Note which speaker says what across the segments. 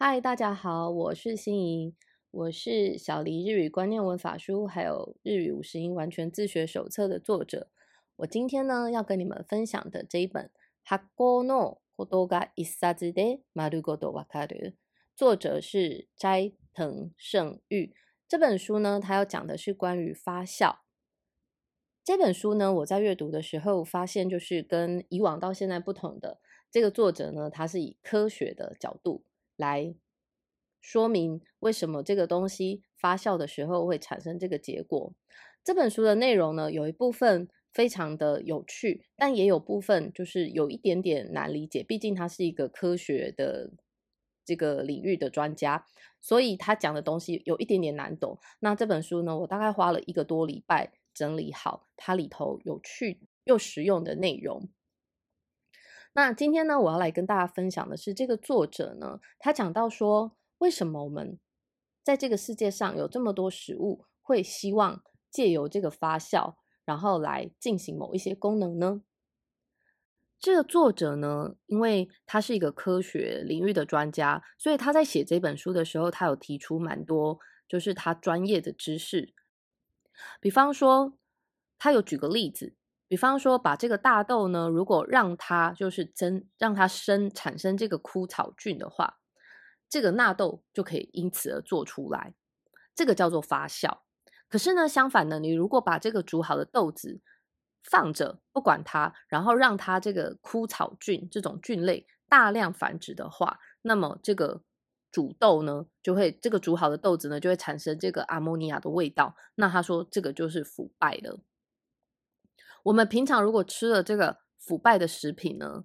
Speaker 1: 嗨，大家好，我是心怡，我是小黎日语观念文法书还有日语五十音完全自学手册的作者。我今天呢要跟你们分享的这一本《Hakko no Kodo ga Isazu de Marugodo Wakaru》，作者是斋藤胜玉。这本书呢，它要讲的是关于发酵。这本书呢，我在阅读的时候发现，就是跟以往到现在不同的。这个作者呢，他是以科学的角度。来说明为什么这个东西发酵的时候会产生这个结果。这本书的内容呢，有一部分非常的有趣，但也有部分就是有一点点难理解。毕竟他是一个科学的这个领域的专家，所以他讲的东西有一点点难懂。那这本书呢，我大概花了一个多礼拜整理好它里头有趣又实用的内容。那今天呢，我要来跟大家分享的是，这个作者呢，他讲到说，为什么我们在这个世界上有这么多食物，会希望借由这个发酵，然后来进行某一些功能呢？这个作者呢，因为他是一个科学领域的专家，所以他在写这本书的时候，他有提出蛮多就是他专业的知识，比方说，他有举个例子。比方说，把这个大豆呢，如果让它就是增让它生产生这个枯草菌的话，这个纳豆就可以因此而做出来，这个叫做发酵。可是呢，相反的，你如果把这个煮好的豆子放着不管它，然后让它这个枯草菌这种菌类大量繁殖的话，那么这个煮豆呢，就会这个煮好的豆子呢，就会产生这个阿莫尼亚的味道。那他说这个就是腐败了。我们平常如果吃了这个腐败的食品呢，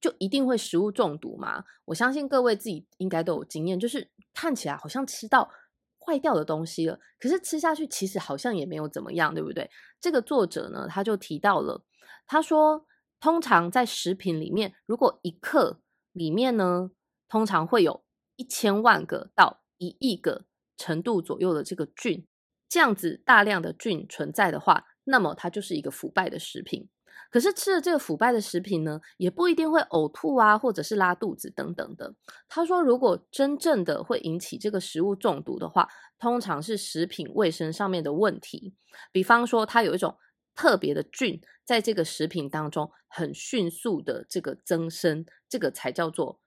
Speaker 1: 就一定会食物中毒吗？我相信各位自己应该都有经验，就是看起来好像吃到坏掉的东西了，可是吃下去其实好像也没有怎么样，对不对？这个作者呢，他就提到了，他说，通常在食品里面，如果一克里面呢，通常会有一千万个到一亿个程度左右的这个菌，这样子大量的菌存在的话。那么它就是一个腐败的食品，可是吃了这个腐败的食品呢，也不一定会呕吐啊，或者是拉肚子等等的。他说，如果真正的会引起这个食物中毒的话，通常是食品卫生上面的问题，比方说它有一种特别的菌在这个食品当中很迅速的这个增生，这个才叫做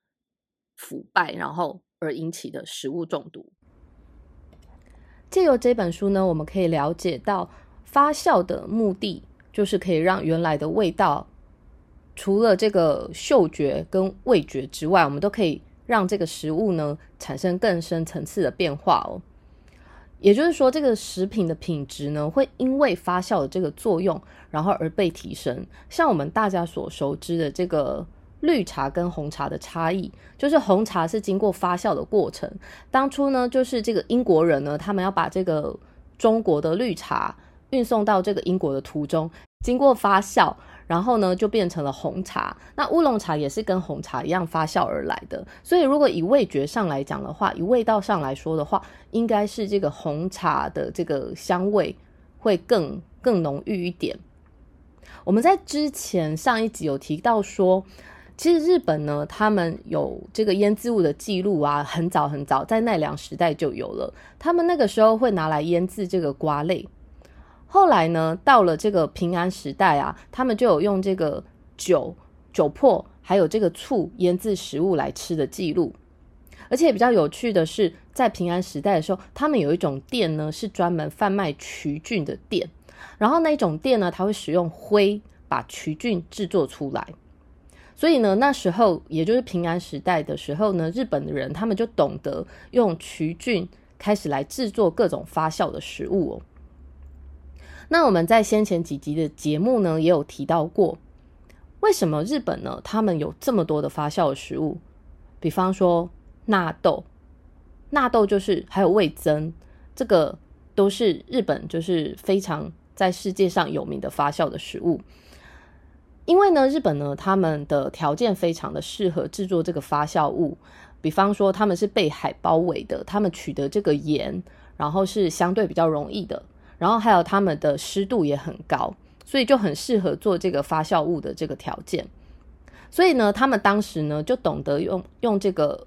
Speaker 1: 腐败，然后而引起的食物中毒。借由这本书呢，我们可以了解到。发酵的目的就是可以让原来的味道，除了这个嗅觉跟味觉之外，我们都可以让这个食物呢产生更深层次的变化哦。也就是说，这个食品的品质呢会因为发酵的这个作用，然后而被提升。像我们大家所熟知的这个绿茶跟红茶的差异，就是红茶是经过发酵的过程。当初呢，就是这个英国人呢，他们要把这个中国的绿茶。运送到这个英国的途中，经过发酵，然后呢就变成了红茶。那乌龙茶也是跟红茶一样发酵而来的。所以，如果以味觉上来讲的话，以味道上来说的话，应该是这个红茶的这个香味会更更浓郁一点。我们在之前上一集有提到说，其实日本呢，他们有这个腌制物的记录啊，很早很早，在奈良时代就有了。他们那个时候会拿来腌制这个瓜类。后来呢，到了这个平安时代啊，他们就有用这个酒、酒粕，还有这个醋腌制食物来吃的记录。而且比较有趣的是，在平安时代的时候，他们有一种店呢，是专门贩卖曲菌的店。然后那种店呢，它会使用灰把曲菌制作出来。所以呢，那时候也就是平安时代的时候呢，日本的人他们就懂得用曲菌开始来制作各种发酵的食物哦。那我们在先前几集的节目呢，也有提到过，为什么日本呢？他们有这么多的发酵的食物，比方说纳豆，纳豆就是还有味增，这个都是日本就是非常在世界上有名的发酵的食物。因为呢，日本呢，他们的条件非常的适合制作这个发酵物，比方说他们是被海包围的，他们取得这个盐，然后是相对比较容易的。然后还有它们的湿度也很高，所以就很适合做这个发酵物的这个条件。所以呢，他们当时呢就懂得用用这个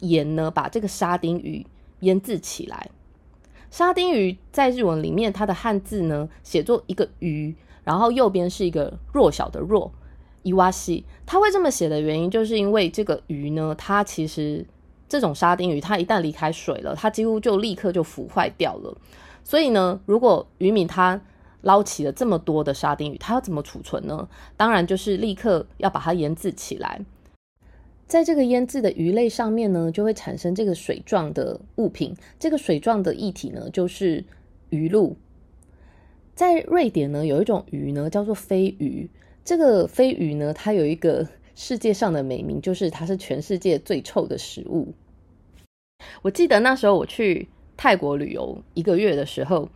Speaker 1: 盐呢把这个沙丁鱼腌制起来。沙丁鱼在日文里面，它的汉字呢写作一个鱼，然后右边是一个弱小的弱，伊瓦西。它会这么写的原因，就是因为这个鱼呢，它其实这种沙丁鱼，它一旦离开水了，它几乎就立刻就腐坏掉了。所以呢，如果渔民他捞起了这么多的沙丁鱼，他要怎么储存呢？当然就是立刻要把它腌制起来。在这个腌制的鱼类上面呢，就会产生这个水状的物品。这个水状的液体呢，就是鱼露。在瑞典呢，有一种鱼呢，叫做飞鱼。这个飞鱼呢，它有一个世界上的美名，就是它是全世界最臭的食物。我记得那时候我去泰国旅游一个月的时候，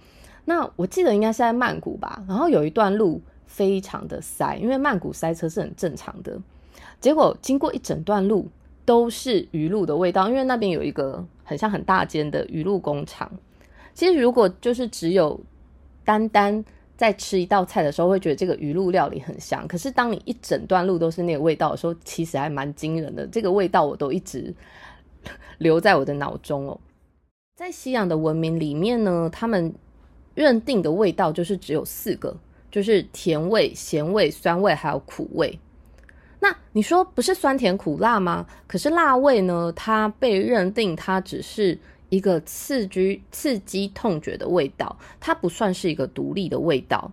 Speaker 1: 那我记得应该是在曼谷吧。然后有一段路非常的塞，因为曼谷塞车是很正常的。结果经过一整段路都是鱼露的味道，因为那边有一个很像很大间的鱼露工厂。其实如果就是只有单单在吃一道菜的时候，会觉得这个鱼露料理很香。可是当你一整段路都是那个味道的时候，其实还蛮惊人的。这个味道我都一直留在我的脑中哦。在西洋的文明里面呢，他们认定的味道就是只有四个，就是甜味、咸味、酸味还有苦味。那你说不是酸甜苦辣吗？可是辣味呢？它被认定它只是一个刺激刺激痛觉的味道，它不算是一个独立的味道。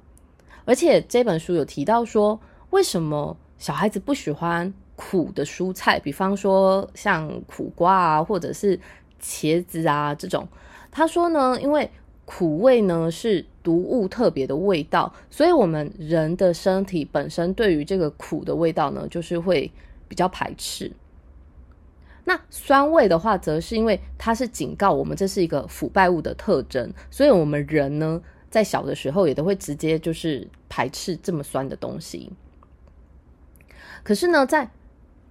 Speaker 1: 而且这本书有提到说，为什么小孩子不喜欢苦的蔬菜，比方说像苦瓜啊，或者是茄子啊这种？他说呢，因为。苦味呢是毒物特别的味道，所以我们人的身体本身对于这个苦的味道呢，就是会比较排斥。那酸味的话，则是因为它是警告我们这是一个腐败物的特征，所以我们人呢在小的时候也都会直接就是排斥这么酸的东西。可是呢，在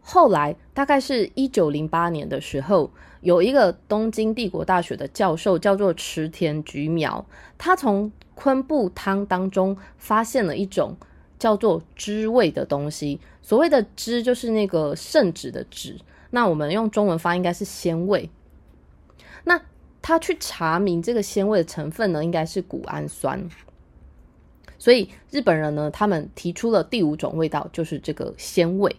Speaker 1: 后来大概是一九零八年的时候。有一个东京帝国大学的教授叫做池田菊苗，他从昆布汤当中发现了一种叫做脂味的东西。所谓的脂就是那个圣旨的旨，那我们用中文发应该是鲜味。那他去查明这个鲜味的成分呢，应该是谷氨酸。所以日本人呢，他们提出了第五种味道，就是这个鲜味。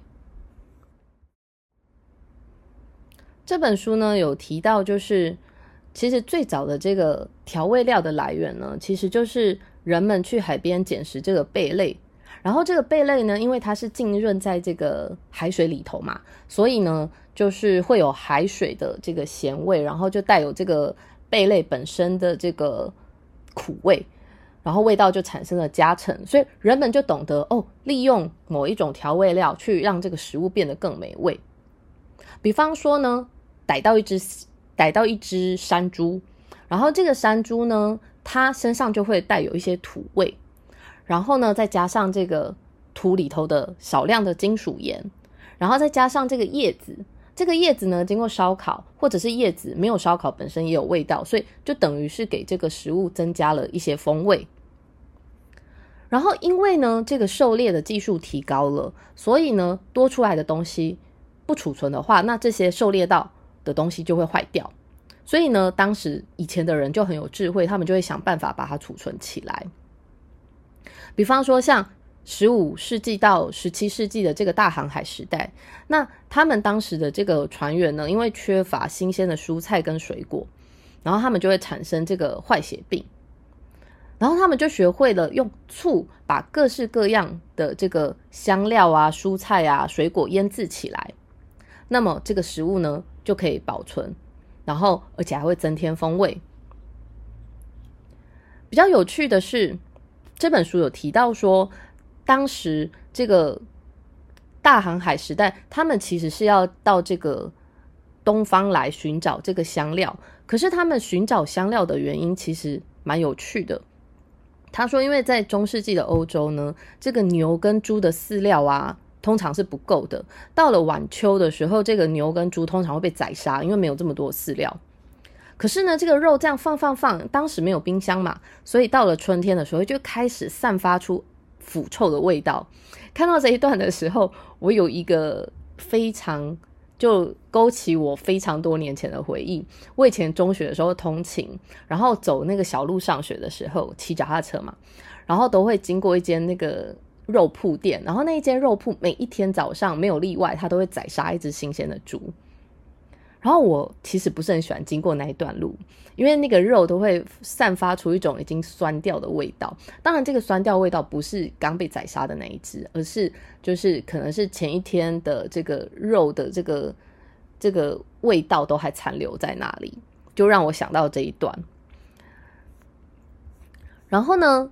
Speaker 1: 这本书呢有提到，就是其实最早的这个调味料的来源呢，其实就是人们去海边捡拾这个贝类，然后这个贝类呢，因为它是浸润在这个海水里头嘛，所以呢，就是会有海水的这个咸味，然后就带有这个贝类本身的这个苦味，然后味道就产生了加成，所以人们就懂得哦，利用某一种调味料去让这个食物变得更美味，比方说呢。逮到一只，逮到一只山猪，然后这个山猪呢，它身上就会带有一些土味，然后呢，再加上这个土里头的少量的金属盐，然后再加上这个叶子，这个叶子呢，经过烧烤，或者是叶子没有烧烤本身也有味道，所以就等于是给这个食物增加了一些风味。然后因为呢，这个狩猎的技术提高了，所以呢，多出来的东西不储存的话，那这些狩猎到。的东西就会坏掉，所以呢，当时以前的人就很有智慧，他们就会想办法把它储存起来。比方说，像十五世纪到十七世纪的这个大航海时代，那他们当时的这个船员呢，因为缺乏新鲜的蔬菜跟水果，然后他们就会产生这个坏血病，然后他们就学会了用醋把各式各样的这个香料啊、蔬菜啊、水果腌制起来，那么这个食物呢？就可以保存，然后而且还会增添风味。比较有趣的是，这本书有提到说，当时这个大航海时代，他们其实是要到这个东方来寻找这个香料。可是他们寻找香料的原因其实蛮有趣的。他说，因为在中世纪的欧洲呢，这个牛跟猪的饲料啊。通常是不够的。到了晚秋的时候，这个牛跟猪通常会被宰杀，因为没有这么多饲料。可是呢，这个肉这样放放放，当时没有冰箱嘛，所以到了春天的时候就开始散发出腐臭的味道。看到这一段的时候，我有一个非常就勾起我非常多年前的回忆。我以前中学的时候通勤，然后走那个小路上学的时候，骑脚踏车嘛，然后都会经过一间那个肉铺店，然后那一间肉铺每一天早上没有例外，他都会宰杀一只新鲜的猪。然后我其实不是很喜欢经过那一段路，因为那个肉都会散发出一种已经酸掉的味道。当然，这个酸掉味道不是刚被宰杀的那一只，而是就是可能是前一天的这个肉的这个这个味道都还残留在那里，就让我想到这一段。然后呢，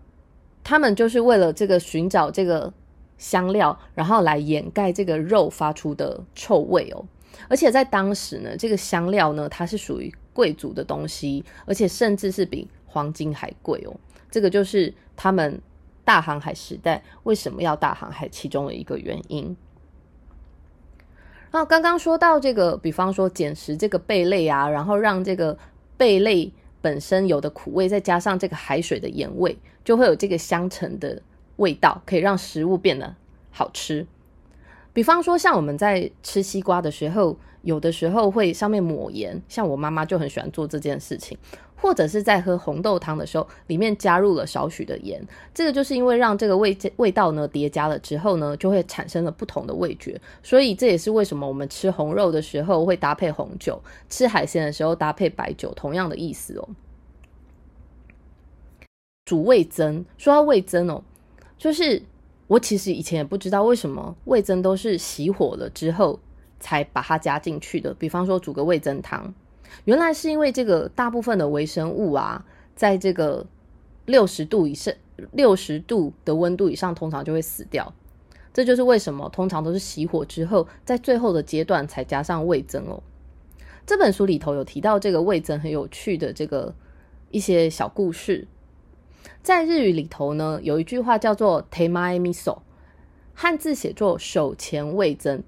Speaker 1: 他们就是为了这个寻找这个香料，然后来掩盖这个肉发出的臭味哦。而且在当时呢，这个香料呢，它是属于贵族的东西，而且甚至是比黄金还贵哦。这个就是他们大航海时代为什么要大航海其中的一个原因。然后刚刚说到这个，比方说捡拾这个贝类啊，然后让这个贝类本身有的苦味，再加上这个海水的盐味，就会有这个香橙的味道，可以让食物变得好吃。比方说，像我们在吃西瓜的时候，有的时候会上面抹盐，像我妈妈就很喜欢做这件事情。或者是在喝红豆汤的时候，里面加入了少许的盐，这个就是因为让这个味味道呢叠加了之后呢，就会产生了不同的味觉。所以这也是为什么我们吃红肉的时候会搭配红酒，吃海鲜的时候搭配白酒，同样的意思哦。煮味增，说到味增哦，就是。我其实以前也不知道为什么味增都是熄火了之后才把它加进去的。比方说煮个味增汤，原来是因为这个大部分的微生物啊，在这个六十度以上、六十度的温度以上，通常就会死掉。这就是为什么通常都是熄火之后，在最后的阶段才加上味增哦。这本书里头有提到这个味增很有趣的这个一些小故事。在日语里头呢，有一句话叫做 “temae miso”，汉字写作“手前味增”。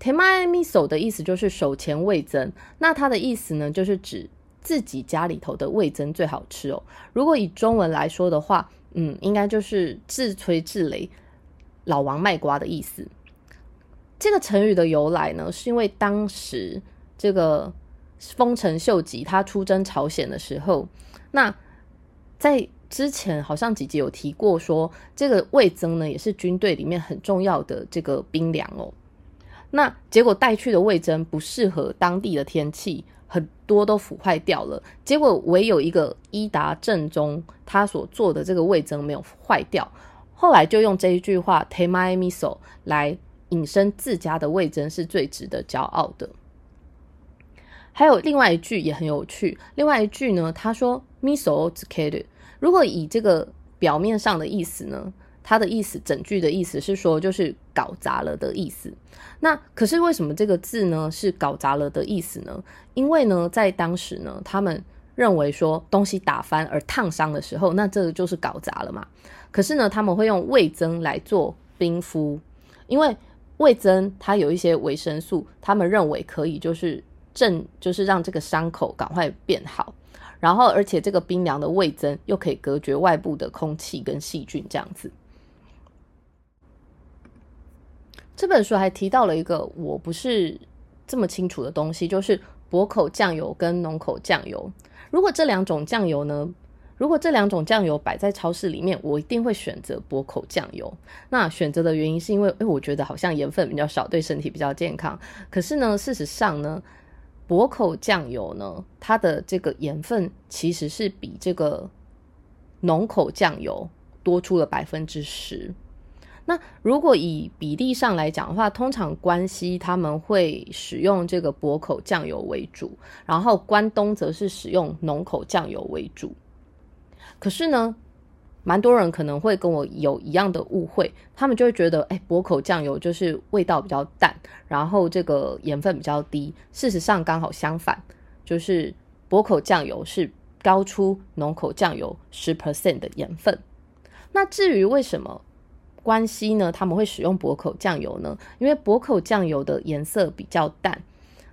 Speaker 1: Temae，temae miso 的意思就是手前味增。那它的意思呢，就是指自己家里头的味增最好吃哦。如果以中文来说的话，嗯，应该就是自吹自擂，老王卖瓜的意思。这个成语的由来呢，是因为当时这个丰臣秀吉他出征朝鲜的时候，那在之前好像几集有提过，说这个味增呢也是军队里面很重要的这个兵粮哦。那结果带去的味增不适合当地的天气，很多都腐坏掉了。结果唯有一个伊达正宗他所做的这个味增没有坏掉，后来就用这一句话 “temae miso” 来引申自家的味增是最值得骄傲的。还有另外一句也很有趣，另外一句呢，他说 “miso z k e d 如果以这个表面上的意思呢，它的意思整句的意思是说就是搞砸了的意思。那可是为什么这个字呢是搞砸了的意思呢？因为呢，在当时呢，他们认为说东西打翻而烫伤的时候，那这个就是搞砸了嘛。可是呢，他们会用味增来做冰敷，因为味增它有一些维生素，他们认为可以就是正就是让这个伤口赶快变好。然后，而且这个冰凉的味增又可以隔绝外部的空气跟细菌，这样子。这本书还提到了一个我不是这么清楚的东西，就是薄口酱油跟浓口酱油。如果这两种酱油呢，如果这两种酱油摆在超市里面，我一定会选择薄口酱油。那选择的原因是因为，哎，我觉得好像盐分比较少，对身体比较健康。可是呢，事实上呢？薄口酱油呢，它的这个盐分其实是比这个浓口酱油多出了百分之十。那如果以比例上来讲的话，通常关西他们会使用这个薄口酱油为主，然后关东则是使用浓口酱油为主。可是呢？蛮多人可能会跟我有一样的误会，他们就会觉得，哎，薄口酱油就是味道比较淡，然后这个盐分比较低。事实上刚好相反，就是薄口酱油是高出浓口酱油十 percent 的盐分。那至于为什么关西呢？他们会使用薄口酱油呢？因为薄口酱油的颜色比较淡。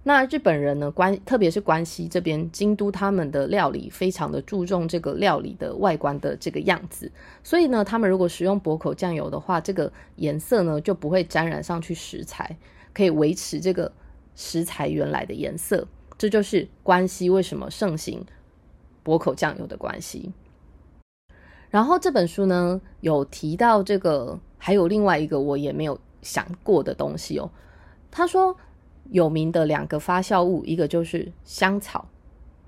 Speaker 1: 那日本人呢？关特别是关西这边，京都他们的料理非常的注重这个料理的外观的这个样子，所以呢，他们如果使用薄口酱油的话，这个颜色呢就不会沾染上去食材，可以维持这个食材原来的颜色。这就是关西为什么盛行薄口酱油的关系。然后这本书呢有提到这个，还有另外一个我也没有想过的东西哦。他说有名的两个发酵物，一个就是香草。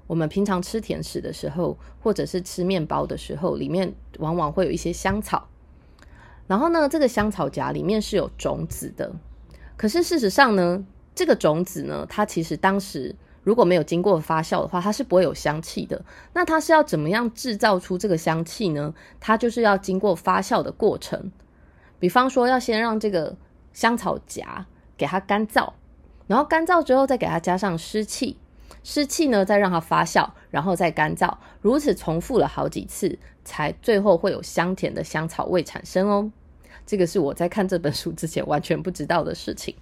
Speaker 1: 我们平常吃甜食的时候，或者是吃面包的时候，里面往往会有一些香草。然后呢，这个香草荚里面是有种子的。可是事实上呢，这个种子呢，它其实当时如果没有经过发酵的话，它是不会有香气的。那它是要怎么样制造出这个香气呢？它就是要经过发酵的过程。比方说，要先让这个香草荚给它干燥，然后干燥之后再给它加上湿气。湿气呢，再让它发酵，然后再干燥，如此重复了好几次，才最后会有香甜的香草味产生哦。这个是我在看这本书之前完全不知道的事情。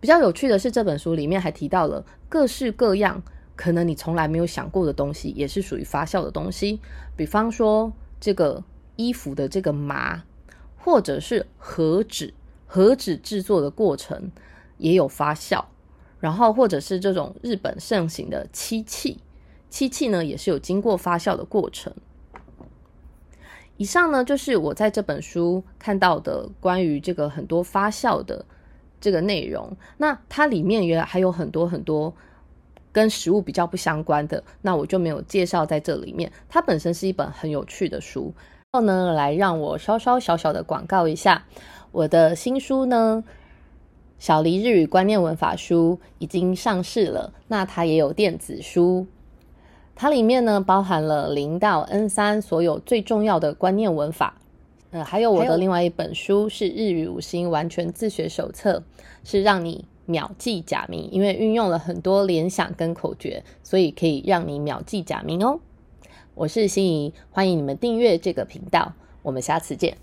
Speaker 1: 比较有趣的是，这本书里面还提到了各式各样可能你从来没有想过的东西，也是属于发酵的东西。比方说，这个衣服的这个麻，或者是和纸，和纸制作的过程也有发酵。然后，或者是这种日本盛行的漆器，漆器呢也是有经过发酵的过程。以上呢就是我在这本书看到的关于这个很多发酵的这个内容。那它里面原来还有很多很多跟食物比较不相关的，那我就没有介绍在这里面。它本身是一本很有趣的书。然后呢，来让我稍稍小小的广告一下我的新书呢。小黎日语观念文法书已经上市了，那它也有电子书，它里面呢包含了零到 N 三所有最重要的观念文法，呃，还有我的另外一本书是日语五星完全自学手册，是让你秒记假名，因为运用了很多联想跟口诀，所以可以让你秒记假名哦。我是心怡，欢迎你们订阅这个频道，我们下次见。